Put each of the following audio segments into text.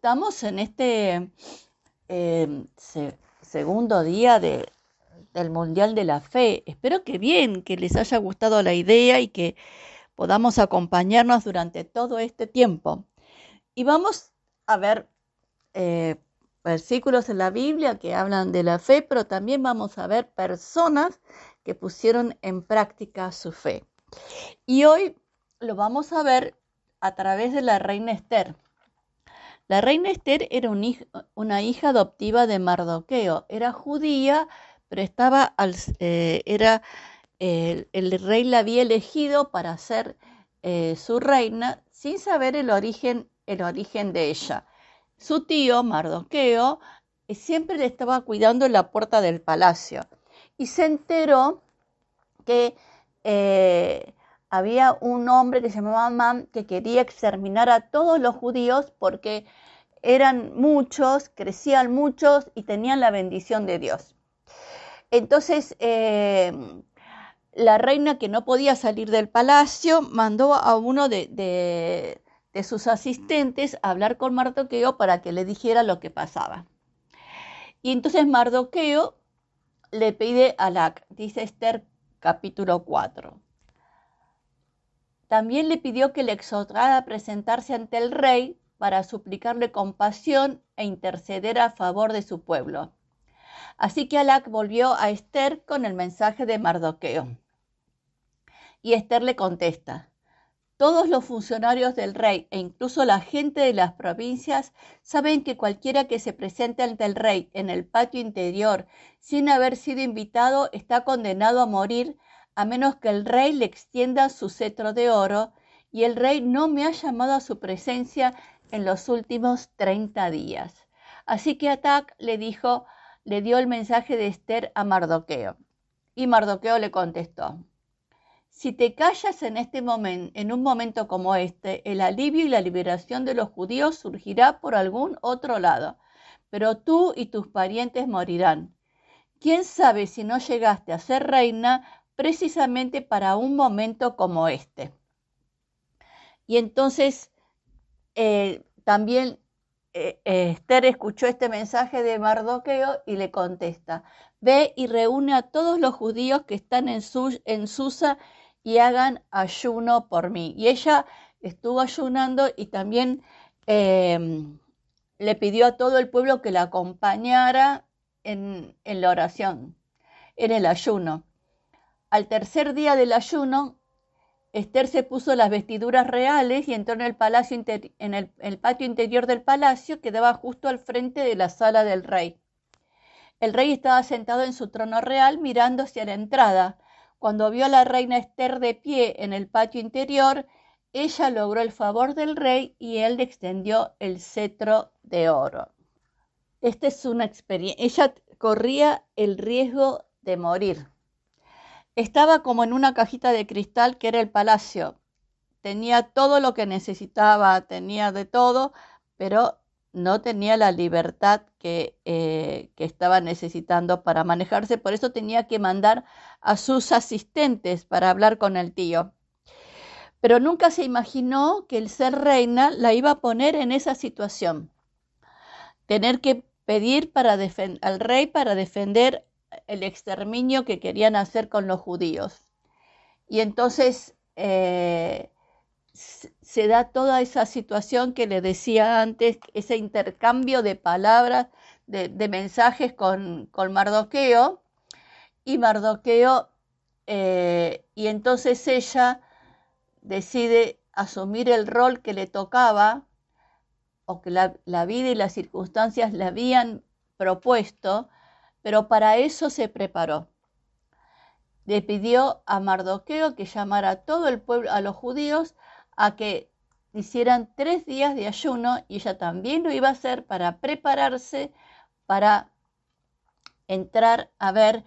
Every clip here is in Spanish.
estamos en este eh, segundo día del Mundial de la Fe. Espero que bien, que les haya gustado la idea y que podamos acompañarnos durante todo este tiempo. Y vamos a ver eh, versículos en la Biblia que hablan de la fe, pero también vamos a ver personas que pusieron en práctica su fe. Y hoy lo vamos a ver a través de la reina Esther. La reina Esther era una hija adoptiva de Mardoqueo. Era judía, pero estaba al, eh, era el, rey la había elegido para ser eh, su reina sin saber el origen, el origen de ella. Su tío, Mardoqueo, eh, siempre le estaba cuidando la puerta del palacio y se enteró que había un hombre que se llamaba Amán que quería exterminar a todos los judíos porque eran muchos, crecían muchos y tenían la bendición de Dios. Entonces, eh, la reina que no podía salir del palacio mandó a uno de, sus asistentes a hablar con Mardoqueo para que le dijera lo que pasaba. Y entonces Mardoqueo le pide a la, dice Esther capítulo 4. También le pidió que le exhortara a presentarse ante el rey para suplicarle compasión e interceder a favor de su pueblo. Así que Alac volvió a Esther con el mensaje de Mardoqueo. Y Esther le contesta, todos los funcionarios del rey e incluso la gente de las provincias saben que cualquiera que se presente ante el rey en el patio interior sin haber sido invitado está condenado a morir a menos que el rey le extienda su cetro de oro, y el rey no me ha llamado a su presencia en los últimos treinta días. Así que Atac le dijo, le dio el mensaje de Esther a Mardoqueo. Y Mardoqueo le contestó, si te callas en este momento, en un momento como este, el alivio y la liberación de los judíos surgirá por algún otro lado, pero tú y tus parientes morirán. ¿Quién sabe si no llegaste a ser reina precisamente para un momento como este. Y entonces eh, también eh, eh, Esther escuchó este mensaje de Mardoqueo y le contesta, ve y reúne a todos los judíos que están en, Susa y hagan ayuno por mí. Y ella estuvo ayunando y también em, le pidió a todo el pueblo que la acompañara en la oración, en el ayuno. Al tercer día del ayuno, Esther se puso las vestiduras reales y entró en el, palacio en el, patio interior del palacio que daba justo al frente de la sala del rey. El rey estaba sentado en su trono real mirando hacia la entrada. Cuando vio a la reina Esther de pie en el patio interior, ella logró el favor del rey y él le extendió el cetro de oro. Esta es una experiencia. Ella corría el riesgo de morir. Estaba como en una cajita de cristal que era el palacio. Tenía todo lo que necesitaba, tenía de todo, pero no tenía la libertad que, eh, que, estaba necesitando para manejarse. Por eso tenía que mandar a sus asistentes para hablar con el tío. Pero nunca se imaginó que el ser reina la iba a poner en esa situación. Tener que pedir para al rey para defender el exterminio que querían hacer con los judíos. Y entonces eh, se da toda esa situación que le decía antes, ese intercambio de palabras, de, mensajes con, con, Mardoqueo, y Mardoqueo, eh, y entonces ella decide asumir el rol que le tocaba, o que la, la vida y las circunstancias le habían propuesto, pero para eso se preparó. Le pidió a Mardoqueo que llamara a todo el pueblo, a los judíos, a que hicieran tres días de ayuno y ella también lo iba a hacer para prepararse para entrar a ver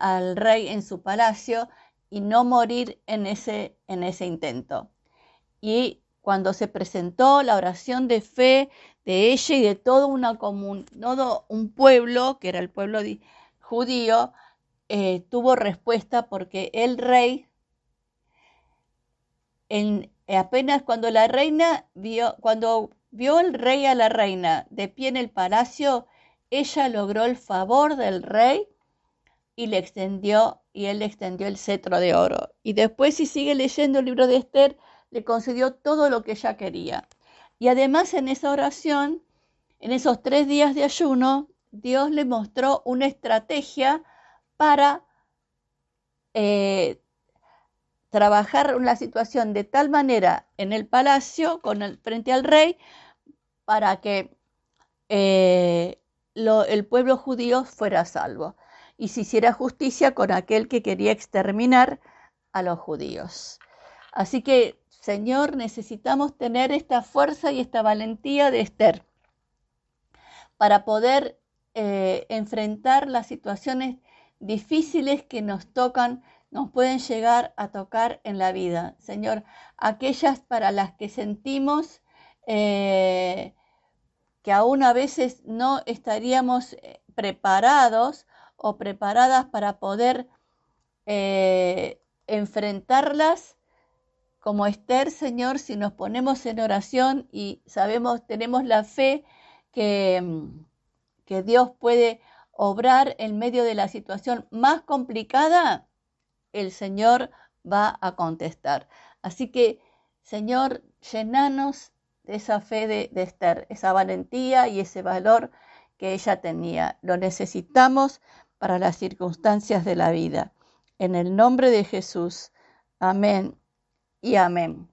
al rey en su palacio y no morir en ese, en ese intento. Y cuando se presentó la oración de fe de ella y de todo, una todo un pueblo, que era el pueblo judío, eh, tuvo respuesta porque el rey, en, apenas cuando la reina vio, cuando vio el rey a la reina de pie en el palacio, ella logró el favor del rey y le extendió y él le extendió el cetro de oro. Y después si sigue leyendo el libro de Esther, le concedió todo lo que ella quería. Y además en esa oración, en esos tres días de ayuno, Dios le mostró una estrategia para eh, trabajar una situación de tal manera en el palacio, con frente al rey, para que eh, el pueblo judío fuera salvo y se hiciera justicia con aquel que quería exterminar a los judíos. Así que, Señor, necesitamos tener esta fuerza y esta valentía de Esther para poder eh, enfrentar las situaciones difíciles que nos tocan, nos pueden llegar a tocar en la vida. Señor, aquellas para las que sentimos eh, que aún a veces no estaríamos eh, preparados o preparadas para poder enfrentarlas como Esther, Señor, si nos ponemos en oración y sabemos, tenemos la fe que mm, que Dios puede obrar en medio de la situación más complicada, el Señor va a contestar. Así que, Señor, llenanos de esa fe de, de Esther, esa valentía y ese valor que ella tenía. Lo necesitamos para las circunstancias de la vida. En el nombre de Jesús. Amén y amén.